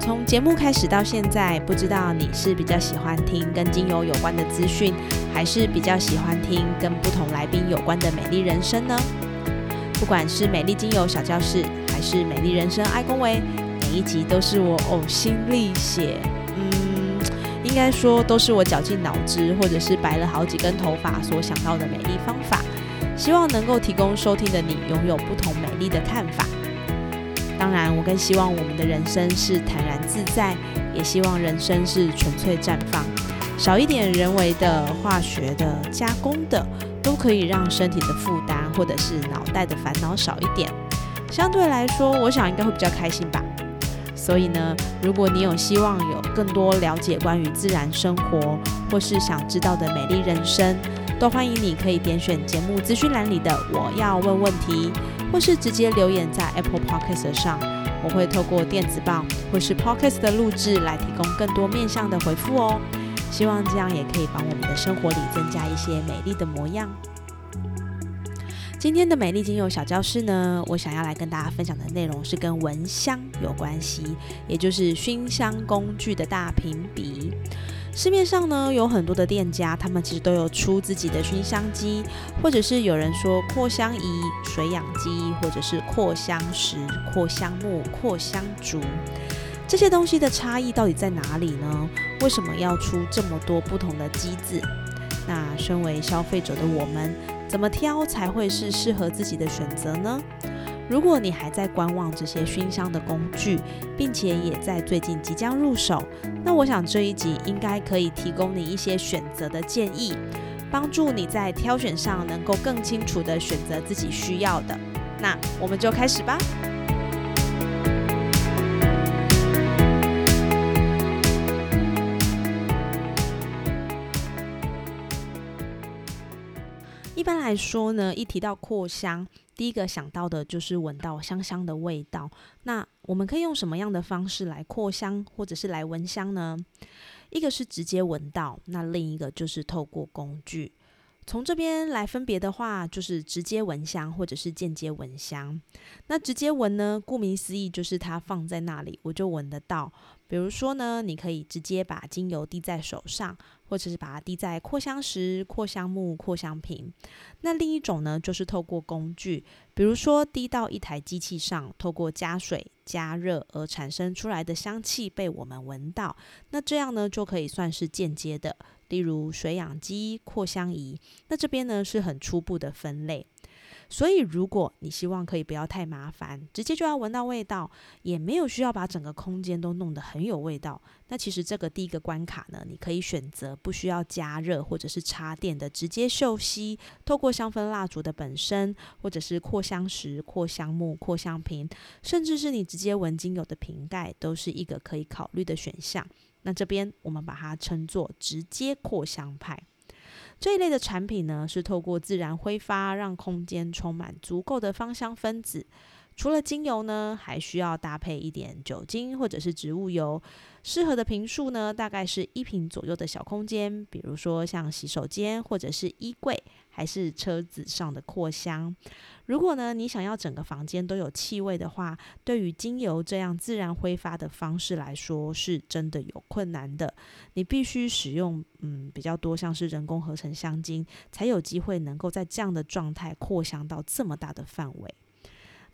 从节目开始到现在，不知道你是比较喜欢听跟精油有关的资讯，还是比较喜欢听跟不同来宾有关的美丽人生呢？不管是美丽精油小教室，还是美丽人生爱公维，每一集都是我呕心沥血，嗯，应该说都是我绞尽脑汁，或者是白了好几根头发所想到的美丽方法，希望能够提供收听的你拥有不同美丽的看法。当然，我更希望我们的人生是坦然自在，也希望人生是纯粹绽放，少一点人为的、化学的、加工的，都可以让身体的负担或者是脑袋的烦恼少一点。相对来说，我想应该会比较开心吧。所以呢，如果你有希望有更多了解关于自然生活，或是想知道的美丽人生，都欢迎你可以点选节目资讯栏里的“我要问问题”。或是直接留言在 Apple Podcast 上，我会透过电子报或是 Podcast 的录制来提供更多面向的回复哦。希望这样也可以帮我们的生活里增加一些美丽的模样。今天的美丽精油小教室呢，我想要来跟大家分享的内容是跟蚊香有关系，也就是熏香工具的大评比。市面上呢有很多的店家，他们其实都有出自己的熏香机，或者是有人说扩香仪、水养机，或者是扩香石、扩香木、扩香竹，这些东西的差异到底在哪里呢？为什么要出这么多不同的机子？那身为消费者的我们，怎么挑才会是适合自己的选择呢？如果你还在观望这些熏香的工具，并且也在最近即将入手，那我想这一集应该可以提供你一些选择的建议，帮助你在挑选上能够更清楚地选择自己需要的。那我们就开始吧。一般来说呢，一提到扩香，第一个想到的就是闻到香香的味道。那我们可以用什么样的方式来扩香，或者是来闻香呢？一个是直接闻到，那另一个就是透过工具。从这边来分别的话，就是直接闻香或者是间接闻香。那直接闻呢，顾名思义就是它放在那里，我就闻得到。比如说呢，你可以直接把精油滴在手上，或者是把它滴在扩香石、扩香木、扩香瓶。那另一种呢，就是透过工具，比如说滴到一台机器上，透过加水加热而产生出来的香气被我们闻到。那这样呢，就可以算是间接的，例如水养机、扩香仪。那这边呢是很初步的分类。所以，如果你希望可以不要太麻烦，直接就要闻到味道，也没有需要把整个空间都弄得很有味道，那其实这个第一个关卡呢，你可以选择不需要加热或者是插电的直接嗅吸，透过香氛蜡烛的本身，或者是扩香石、扩香木、扩香瓶，甚至是你直接闻精油的瓶盖，都是一个可以考虑的选项。那这边我们把它称作直接扩香派。这一类的产品呢，是透过自然挥发，让空间充满足够的芳香分子。除了精油呢，还需要搭配一点酒精或者是植物油。适合的瓶数呢，大概是一瓶左右的小空间，比如说像洗手间或者是衣柜，还是车子上的扩香。如果呢，你想要整个房间都有气味的话，对于精油这样自然挥发的方式来说，是真的有困难的。你必须使用嗯比较多像是人工合成香精，才有机会能够在这样的状态扩香到这么大的范围。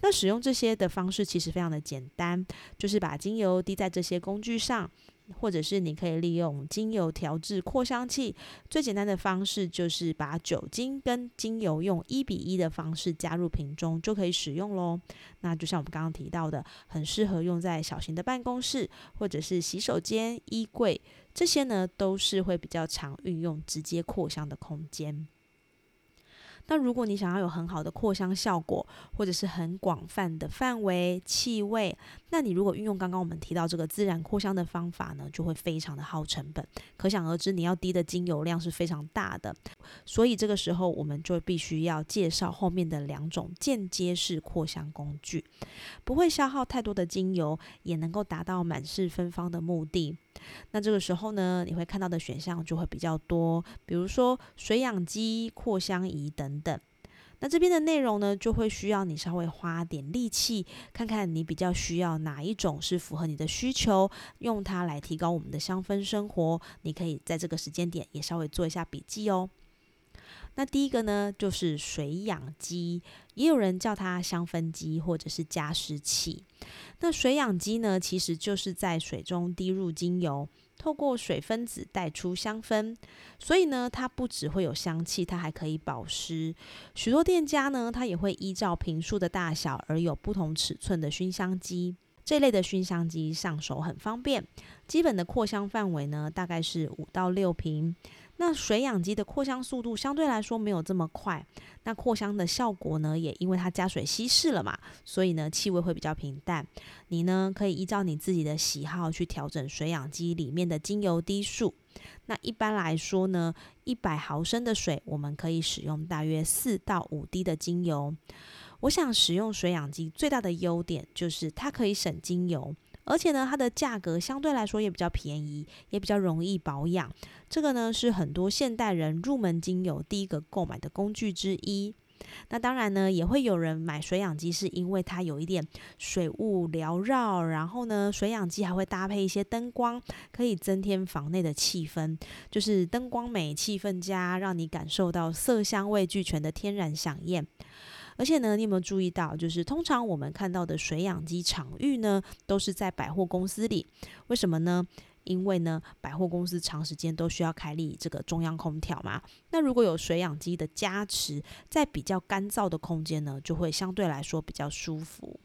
那使用这些的方式其实非常的简单，就是把精油滴在这些工具上，或者是你可以利用精油调制扩香器。最简单的方式就是把酒精跟精油用一比一的方式加入瓶中就可以使用喽。那就像我们刚刚提到的，很适合用在小型的办公室或者是洗手间、衣柜这些呢，都是会比较常运用直接扩香的空间。那如果你想要有很好的扩香效果，或者是很广泛的范围气味，那你如果运用刚刚我们提到这个自然扩香的方法呢，就会非常的耗成本。可想而知，你要滴的精油量是非常大的。所以这个时候，我们就必须要介绍后面的两种间接式扩香工具，不会消耗太多的精油，也能够达到满室芬芳的目的。那这个时候呢，你会看到的选项就会比较多，比如说水养机、扩香仪等等。那这边的内容呢，就会需要你稍微花点力气，看看你比较需要哪一种是符合你的需求，用它来提高我们的香氛生活。你可以在这个时间点也稍微做一下笔记哦。那第一个呢，就是水养机，也有人叫它香氛机或者是加湿器。那水养机呢，其实就是在水中滴入精油，透过水分子带出香氛，所以呢，它不只会有香气，它还可以保湿。许多店家呢，它也会依照瓶数的大小而有不同尺寸的熏香机。这类的熏香机上手很方便，基本的扩香范围呢，大概是五到六瓶。那水养机的扩香速度相对来说没有这么快，那扩香的效果呢，也因为它加水稀释了嘛，所以呢气味会比较平淡。你呢可以依照你自己的喜好去调整水养机里面的精油滴数。那一般来说呢，一百毫升的水我们可以使用大约四到五滴的精油。我想使用水养机最大的优点就是它可以省精油。而且呢，它的价格相对来说也比较便宜，也比较容易保养。这个呢是很多现代人入门精油第一个购买的工具之一。那当然呢，也会有人买水养机，是因为它有一点水雾缭绕，然后呢，水养机还会搭配一些灯光，可以增添房内的气氛，就是灯光美、气氛佳，让你感受到色香味俱全的天然享宴。而且呢，你有没有注意到，就是通常我们看到的水养机场域呢，都是在百货公司里。为什么呢？因为呢，百货公司长时间都需要开立这个中央空调嘛。那如果有水养机的加持，在比较干燥的空间呢，就会相对来说比较舒服。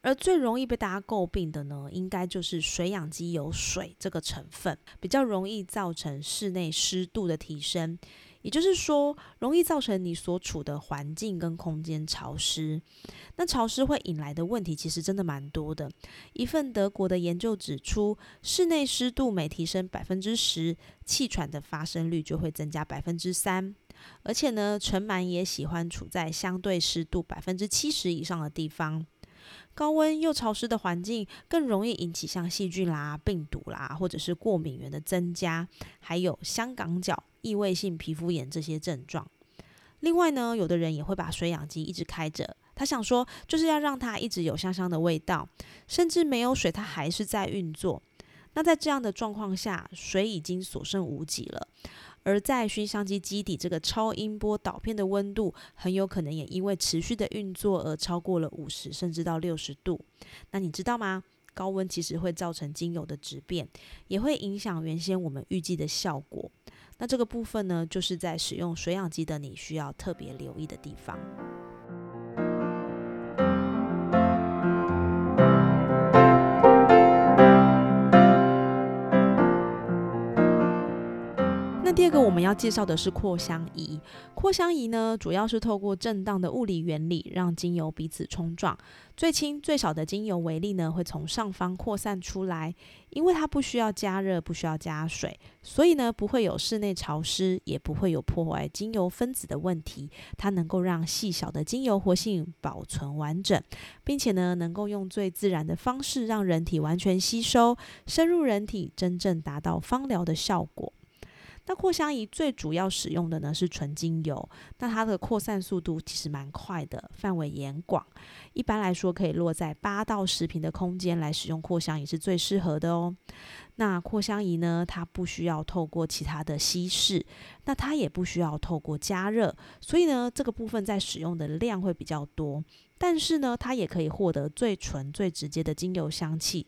而最容易被大家诟病的呢，应该就是水养机有水这个成分，比较容易造成室内湿度的提升。也就是说，容易造成你所处的环境跟空间潮湿。那潮湿会引来的问题，其实真的蛮多的。一份德国的研究指出，室内湿度每提升百分之十，气喘的发生率就会增加百分之三。而且呢，尘螨也喜欢处在相对湿度百分之七十以上的地方。高温又潮湿的环境，更容易引起像细菌啦、病毒啦，或者是过敏源的增加，还有香港脚、异位性皮肤炎这些症状。另外呢，有的人也会把水养机一直开着，他想说就是要让它一直有香香的味道，甚至没有水它还是在运作。那在这样的状况下，水已经所剩无几了。而在熏香机基底这个超音波导片的温度，很有可能也因为持续的运作而超过了五十甚至到六十度。那你知道吗？高温其实会造成精油的质变，也会影响原先我们预计的效果。那这个部分呢，就是在使用水氧机的你需要特别留意的地方。那第二个我们要介绍的是扩香仪。扩香仪呢，主要是透过震荡的物理原理，让精油彼此冲撞。最轻最少的精油微粒呢，会从上方扩散出来。因为它不需要加热，不需要加水，所以呢，不会有室内潮湿，也不会有破坏精油分子的问题。它能够让细小的精油活性保存完整，并且呢，能够用最自然的方式让人体完全吸收，深入人体，真正达到芳疗的效果。那扩香仪最主要使用的呢是纯精油，那它的扩散速度其实蛮快的，范围严广。一般来说，可以落在八到十平的空间来使用扩香仪是最适合的哦。那扩香仪呢，它不需要透过其他的稀释，那它也不需要透过加热，所以呢，这个部分在使用的量会比较多。但是呢，它也可以获得最纯、最直接的精油香气。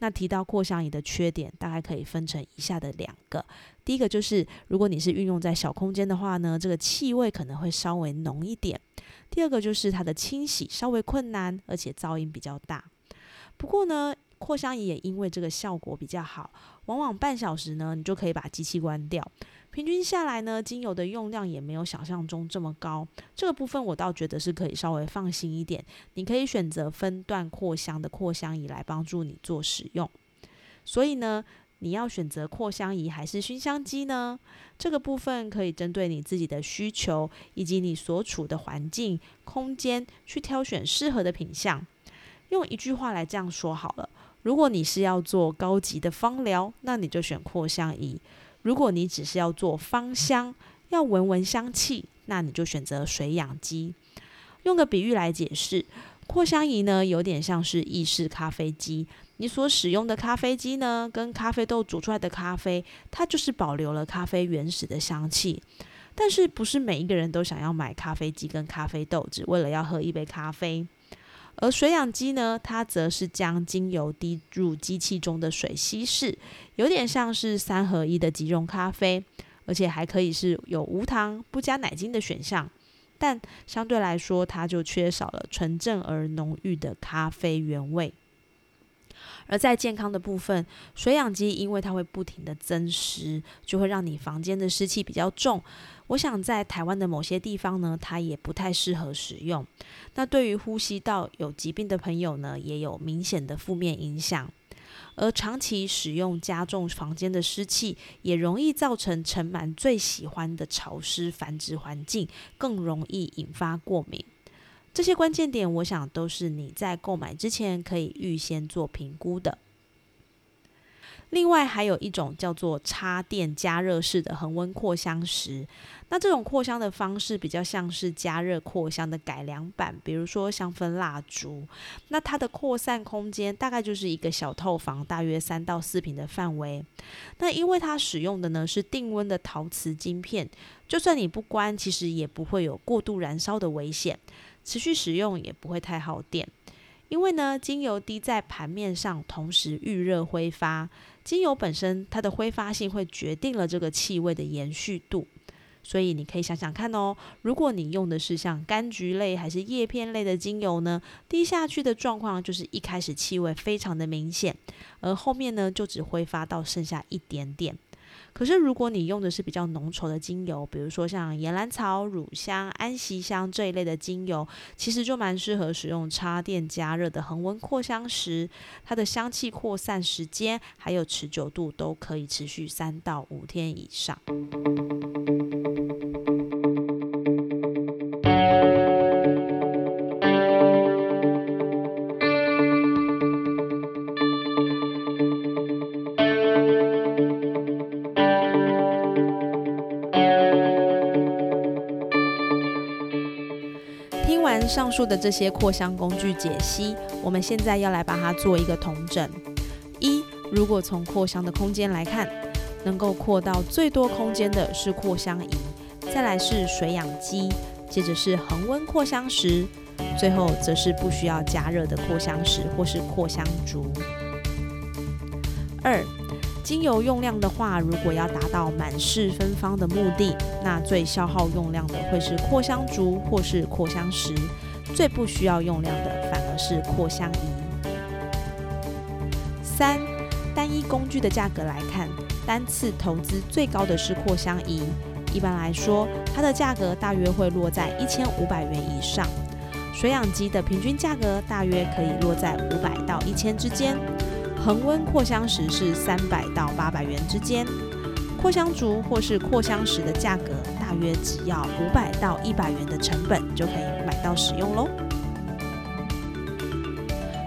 那提到扩香仪的缺点，大概可以分成以下的两个。第一个就是，如果你是运用在小空间的话呢，这个气味可能会稍微浓一点。第二个就是它的清洗稍微困难，而且噪音比较大。不过呢，扩香仪也因为这个效果比较好，往往半小时呢，你就可以把机器关掉。平均下来呢，精油的用量也没有想象中这么高。这个部分我倒觉得是可以稍微放心一点。你可以选择分段扩香的扩香仪来帮助你做使用。所以呢，你要选择扩香仪还是熏香机呢？这个部分可以针对你自己的需求以及你所处的环境空间去挑选适合的品相。用一句话来这样说好了：如果你是要做高级的芳疗，那你就选扩香仪。如果你只是要做芳香，要闻闻香气，那你就选择水养机。用个比喻来解释，扩香仪呢，有点像是意式咖啡机。你所使用的咖啡机呢，跟咖啡豆煮出来的咖啡，它就是保留了咖啡原始的香气。但是，不是每一个人都想要买咖啡机跟咖啡豆，只为了要喝一杯咖啡。而水养机呢，它则是将精油滴入机器中的水稀释，有点像是三合一的即溶咖啡，而且还可以是有无糖不加奶精的选项，但相对来说，它就缺少了纯正而浓郁的咖啡原味。而在健康的部分，水养机因为它会不停的增湿，就会让你房间的湿气比较重。我想在台湾的某些地方呢，它也不太适合使用。那对于呼吸道有疾病的朋友呢，也有明显的负面影响。而长期使用加重房间的湿气，也容易造成尘螨最喜欢的潮湿繁殖环境，更容易引发过敏。这些关键点，我想都是你在购买之前可以预先做评估的。另外还有一种叫做插电加热式的恒温扩香石，那这种扩香的方式比较像是加热扩香的改良版，比如说香氛蜡烛。那它的扩散空间大概就是一个小套房，大约三到四平的范围。那因为它使用的呢是定温的陶瓷晶片，就算你不关，其实也不会有过度燃烧的危险，持续使用也不会太耗电。因为呢，精油滴在盘面上，同时预热挥发。精油本身它的挥发性会决定了这个气味的延续度，所以你可以想想看哦，如果你用的是像柑橘类还是叶片类的精油呢，滴下去的状况就是一开始气味非常的明显，而后面呢就只挥发到剩下一点点。可是，如果你用的是比较浓稠的精油，比如说像岩兰草、乳香、安息香这一类的精油，其实就蛮适合使用插电加热的恒温扩香石。它的香气扩散时间还有持久度都可以持续三到五天以上。上述的这些扩香工具解析，我们现在要来把它做一个统整。一，如果从扩香的空间来看，能够扩到最多空间的是扩香仪，再来是水养机，接着是恒温扩香石，最后则是不需要加热的扩香石或是扩香烛。二。精油用量的话，如果要达到满室芬芳的目的，那最消耗用量的会是扩香烛或是扩香石，最不需要用量的反而是扩香仪。三，单一工具的价格来看，单次投资最高的是扩香仪，一般来说，它的价格大约会落在一千五百元以上。水养机的平均价格大约可以落在五百到一千之间。恒温扩香石是三百到八百元之间，扩香烛或是扩香石的价格大约只要五百到一百元的成本就可以到使用喽。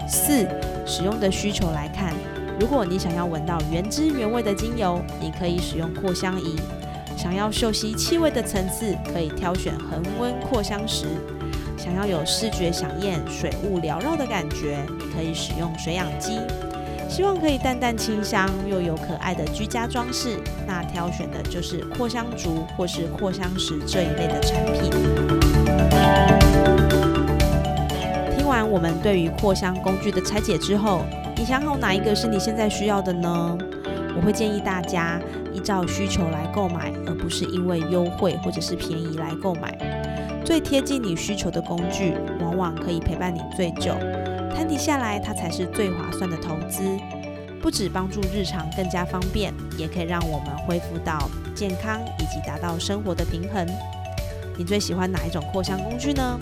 四、使用的需求来看，如果你想要闻到原汁原味的精油，你可以使用扩香仪；想要嗅吸气味的层次，可以挑选恒温扩香石；想要有视觉响艳、水雾缭绕的感觉，可以使用水养机。希望可以淡淡清香又有可爱的居家装饰，那挑选的就是扩香烛或是扩香石这一类的产品。听完我们对于扩香工具的拆解之后，你想好哪一个是你现在需要的呢？我会建议大家依照需求来购买，而不是因为优惠或者是便宜来购买。最贴近你需求的工具，往往可以陪伴你最久。摊底下来，它才是最划算的投资。不止帮助日常更加方便，也可以让我们恢复到健康以及达到生活的平衡。你最喜欢哪一种扩香工具呢？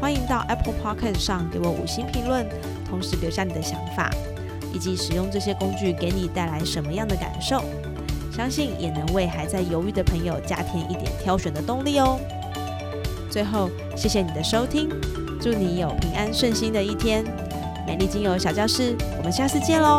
欢迎到 Apple Podcast 上给我五星评论，同时留下你的想法，以及使用这些工具给你带来什么样的感受。相信也能为还在犹豫的朋友加添一点挑选的动力哦。最后，谢谢你的收听，祝你有平安顺心的一天。美丽精油小教室，我们下次见喽。